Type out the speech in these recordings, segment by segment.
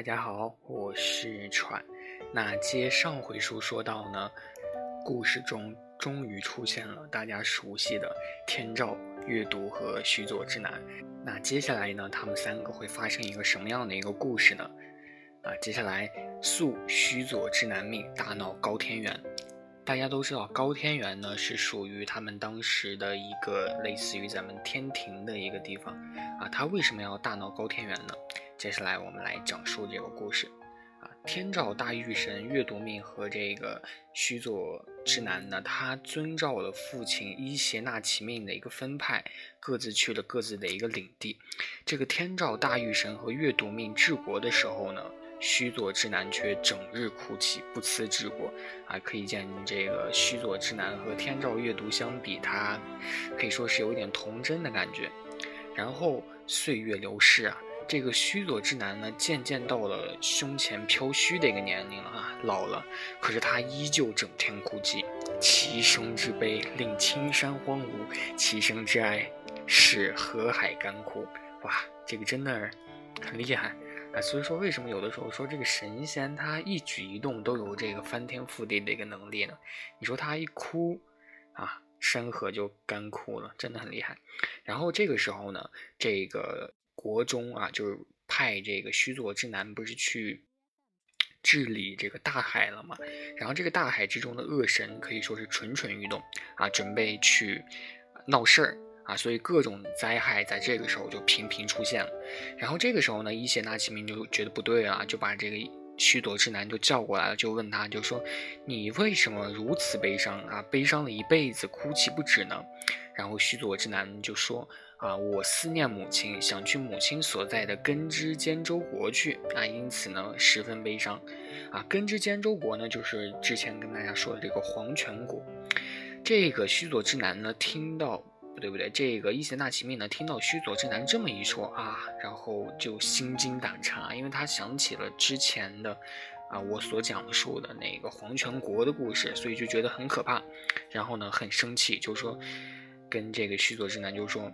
大家好，我是喘。那接上回书说到呢，故事中终于出现了大家熟悉的天照、月读和须佐之男。那接下来呢，他们三个会发生一个什么样的一个故事呢？啊，接下来宿须佐之男命，大闹高天原。大家都知道，高天原呢是属于他们当时的一个类似于咱们天庭的一个地方啊。他为什么要大闹高天原呢？接下来我们来讲述这个故事啊。天照大御神月读命和这个须佐之男呢，他遵照了父亲伊邪那岐命的一个分派，各自去了各自的一个领地。这个天照大御神和月读命治国的时候呢。须佐之男却整日哭泣，不辞治国，啊，可以见这个须佐之男和天照月读相比，他可以说是有一点童真的感觉。然后岁月流逝啊，这个须佐之男呢，渐渐到了胸前飘须的一个年龄了啊，老了，可是他依旧整天哭泣，其声之悲令青山荒芜，其声之哀使河海干枯。哇，这个真的很厉害。啊，所以说为什么有的时候说这个神仙他一举一动都有这个翻天覆地的一个能力呢？你说他一哭，啊，山河就干枯了，真的很厉害。然后这个时候呢，这个国中啊，就是派这个须佐之男不是去治理这个大海了吗？然后这个大海之中的恶神可以说是蠢蠢欲动啊，准备去闹事儿。啊，所以各种灾害在这个时候就频频出现了。然后这个时候呢，伊邪那岐明就觉得不对啊，就把这个须佐之男就叫过来了，就问他，就说你为什么如此悲伤啊？悲伤了一辈子，哭泣不止呢？然后须佐之男就说啊，我思念母亲，想去母亲所在的根之兼州国去啊，因此呢，十分悲伤。啊，根之兼州国呢，就是之前跟大家说的这个黄泉国。这个须佐之男呢，听到不。对不对？这个伊邪那岐命呢，听到须佐之男这么一说啊，然后就心惊胆颤，因为他想起了之前的啊我所讲述的那个黄泉国的故事，所以就觉得很可怕。然后呢，很生气，就说跟这个须佐之男就说，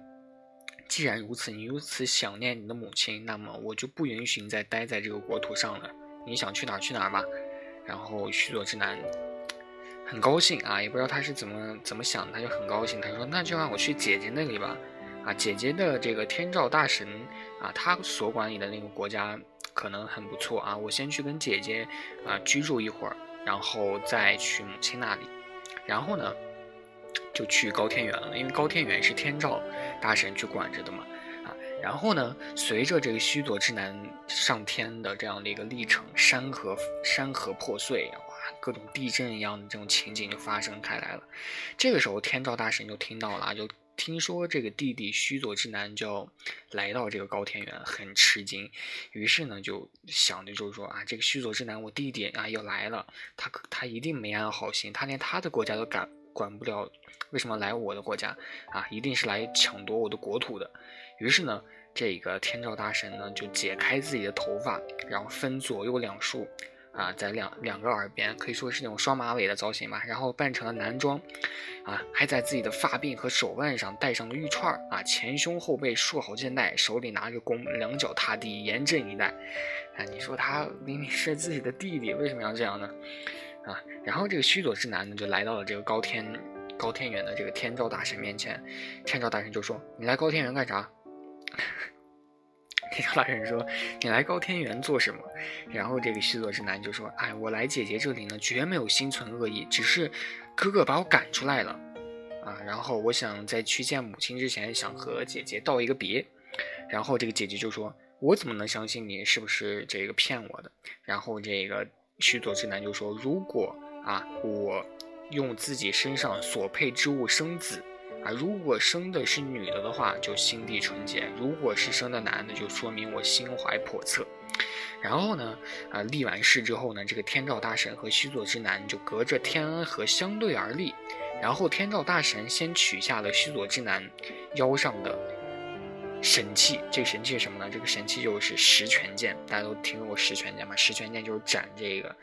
既然如此，你如此想念你的母亲，那么我就不允许你再待在这个国土上了。你想去哪儿去哪儿吧。然后须佐之男。很高兴啊，也不知道他是怎么怎么想，他就很高兴。他说：“那就让我去姐姐那里吧。”啊，姐姐的这个天照大神啊，他所管理的那个国家可能很不错啊。我先去跟姐姐啊居住一会儿，然后再去母亲那里。然后呢，就去高天原了，因为高天原是天照大神去管着的嘛。啊，然后呢，随着这个须佐之男上天的这样的一个历程，山河山河破碎。哇各种地震一样的这种情景就发生开来了。这个时候，天照大神就听到了，就听说这个弟弟须佐之男就要来到这个高天原，很吃惊。于是呢，就想着就是说啊，这个须佐之男，我弟弟啊要来了，他他一定没安好心，他连他的国家都敢管不了，为什么来我的国家啊？一定是来抢夺我的国土的。于是呢，这个天照大神呢就解开自己的头发，然后分左右两束。啊，在两两个耳边可以说是那种双马尾的造型吧，然后扮成了男装，啊，还在自己的发鬓和手腕上戴上了玉串啊，前胸后背束好肩带，手里拿着弓，两脚踏地，严阵以待。啊，你说他明明是自己的弟弟，为什么要这样呢？啊，然后这个须佐之男呢，就来到了这个高天高天元的这个天照大神面前，天照大神就说：“你来高天元干啥？” 天照大神说：“你来高天元做什么？”然后这个须佐之男就说：“哎，我来姐姐这里呢，绝没有心存恶意，只是哥哥把我赶出来了啊。然后我想在去见母亲之前，想和姐姐道一个别。”然后这个姐姐就说：“我怎么能相信你是不是这个骗我的？”然后这个须佐之男就说：“如果啊，我用自己身上所配之物生子。”啊，如果生的是女的的话，就心地纯洁；如果是生的男的，就说明我心怀叵测。然后呢，啊，立完誓之后呢，这个天照大神和须佐之男就隔着天安河相对而立。然后天照大神先取下了须佐之男腰上的神器，这个神器是什么呢？这个神器就是十全剑。大家都听说过十全剑吗？十全剑就是斩这个。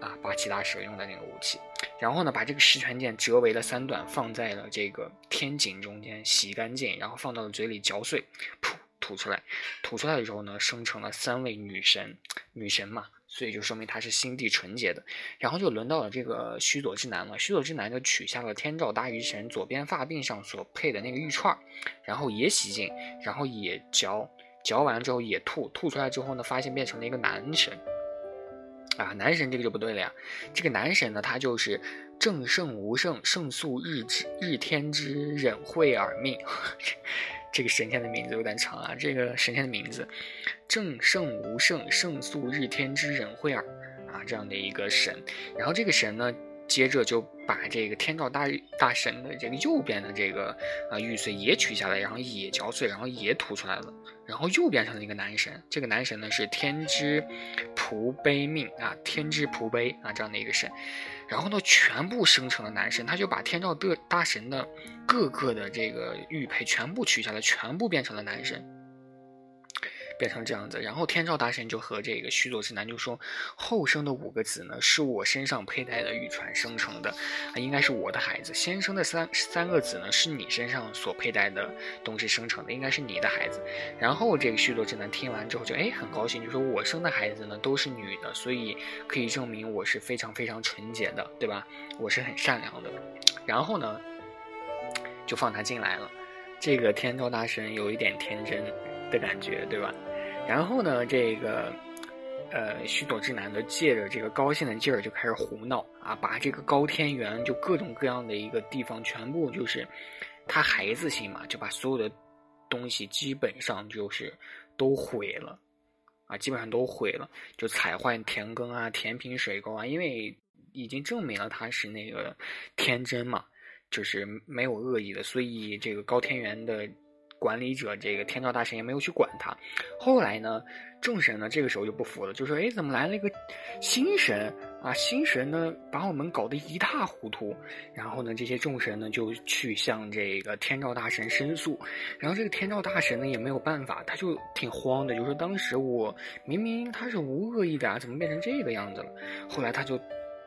啊，八岐大蛇用的那个武器，然后呢，把这个十全剑折为了三段，放在了这个天井中间，洗干净，然后放到了嘴里嚼碎，噗，吐出来，吐出来的时候呢，生成了三位女神，女神嘛，所以就说明他是心地纯洁的。然后就轮到了这个须佐之男了，须佐之男就取下了天照大御神左边发鬓上所配的那个玉串然后也洗净，然后也嚼，嚼完之后也吐，吐出来之后呢，发现变成了一个男神。啊，男神这个就不对了呀，这个男神呢，他就是正圣无圣，圣素日之日天之忍慧耳命。这个神仙的名字有点长啊，这个神仙的名字，正圣无圣，圣素日天之人慧尔啊，这样的一个神。然后这个神呢。接着就把这个天照大大神的这个右边的这个啊玉髓也取下来，然后也嚼碎，然后也吐出来了，然后又变成了一个男神。这个男神呢是天之仆悲命啊，天之仆悲啊这样的一个神。然后呢全部生成了男神，他就把天照的大神的各个的这个玉佩全部取下来，全部变成了男神。变成这样子，然后天照大神就和这个须佐之男就说：“后生的五个子呢，是我身上佩戴的玉串生成的，啊，应该是我的孩子。先生的三三个子呢，是你身上所佩戴的东西生成的，应该是你的孩子。”然后这个须佐之男听完之后就哎很高兴，就说：“我生的孩子呢都是女的，所以可以证明我是非常非常纯洁的，对吧？我是很善良的。”然后呢，就放他进来了。这个天照大神有一点天真的感觉，对吧？然后呢，这个，呃，须佐之男的借着这个高兴的劲儿就开始胡闹啊，把这个高天原就各种各样的一个地方全部就是他孩子心嘛，就把所有的东西基本上就是都毁了啊，基本上都毁了，就踩坏田埂啊、填平水沟啊，因为已经证明了他是那个天真嘛，就是没有恶意的，所以这个高天元的。管理者这个天照大神也没有去管他。后来呢，众神呢这个时候就不服了，就说：“哎，怎么来了一个新神啊？新神呢把我们搞得一塌糊涂。”然后呢，这些众神呢就去向这个天照大神申诉。然后这个天照大神呢也没有办法，他就挺慌的，就说：“当时我明明他是无恶意的啊，怎么变成这个样子了？”后来他就。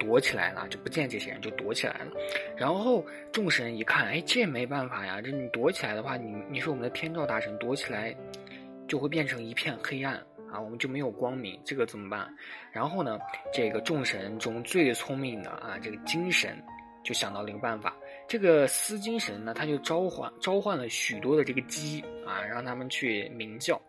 躲起来了，就不见这些人，就躲起来了。然后众神一看，哎，这没办法呀，这你躲起来的话，你你是我们的天照大神，躲起来就会变成一片黑暗啊，我们就没有光明，这个怎么办？然后呢，这个众神中最聪明的啊，这个金神就想到了一个办法，这个司金神呢，他就召唤召唤了许多的这个鸡啊，让他们去鸣叫。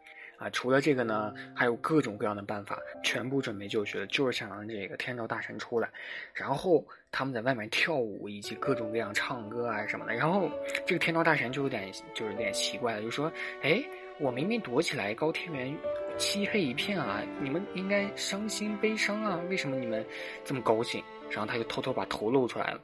啊，除了这个呢，还有各种各样的办法，全部准备就绪了，就是想让这个天照大神出来，然后他们在外面跳舞，以及各种各样唱歌啊什么的。然后这个天照大神就有点，就是有点奇怪了，就说：“哎，我明明躲起来，高天原漆黑一片啊，你们应该伤心悲伤啊，为什么你们这么高兴？”然后他就偷偷把头露出来了，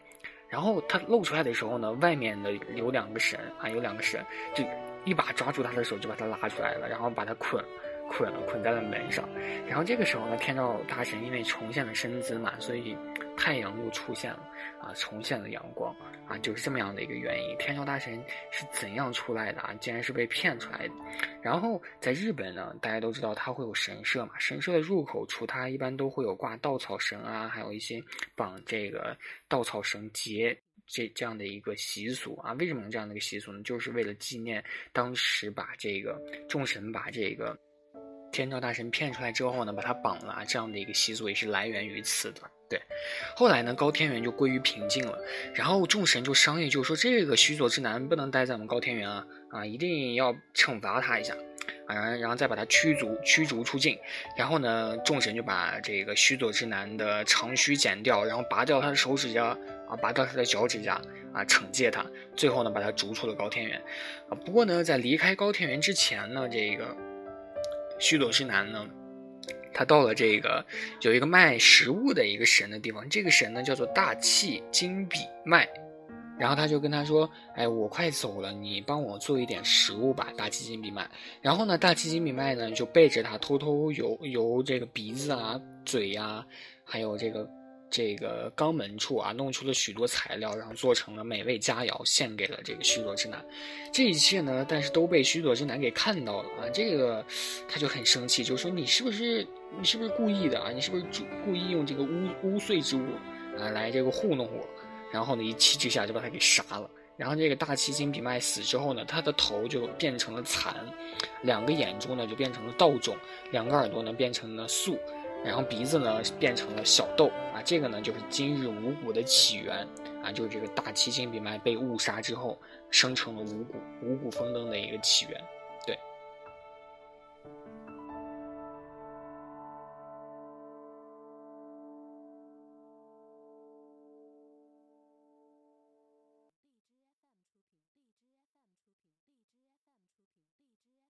然后他露出来的时候呢，外面的有两个神啊，有两个神就。一把抓住他的手，就把他拉出来了，然后把他捆，捆了，捆在了门上。然后这个时候呢，天照大神因为重现了身姿嘛，所以太阳又出现了，啊，重现了阳光，啊，就是这么样的一个原因。天照大神是怎样出来的啊？竟然是被骗出来的。然后在日本呢，大家都知道它会有神社嘛，神社的入口处它一般都会有挂稻草绳啊，还有一些绑这个稻草绳结。这这样的一个习俗啊，为什么这样的一个习俗呢？就是为了纪念当时把这个众神把这个天照大神骗出来之后呢，把他绑了，这样的一个习俗也是来源于此的。对，后来呢，高天原就归于平静了，然后众神就商议，就说这个须佐之男不能待在我们高天原啊，啊，一定要惩罚他一下，啊，然后再把他驱逐驱逐出境。然后呢，众神就把这个须佐之男的长须剪掉，然后拔掉他的手指甲。啊，拔掉他的脚趾甲，啊，惩戒他，最后呢，把他逐出了高天原，啊，不过呢，在离开高天原之前呢，这个须佐之男呢，他到了这个有一个卖食物的一个神的地方，这个神呢叫做大气金比麦，然后他就跟他说，哎，我快走了，你帮我做一点食物吧，大气金比麦。然后呢，大气金比麦呢就背着他偷偷由由这个鼻子啊、嘴呀，还有这个。这个肛门处啊，弄出了许多材料，然后做成了美味佳肴，献给了这个须佐之男。这一切呢，但是都被须佐之男给看到了啊！这个他就很生气，就说：“你是不是你是不是故意的啊？你是不是故意用这个污污秽之物啊来这个糊弄我？”然后呢，一气之下就把他给杀了。然后这个大崎金比麦死之后呢，他的头就变成了蚕，两个眼珠呢就变成了稻种，两个耳朵呢变成了粟，然后鼻子呢变成了小豆啊，这个呢就是今日五谷的起源啊，就是这个大七星笔脉被误杀之后生成了五谷，五谷丰登的一个起源。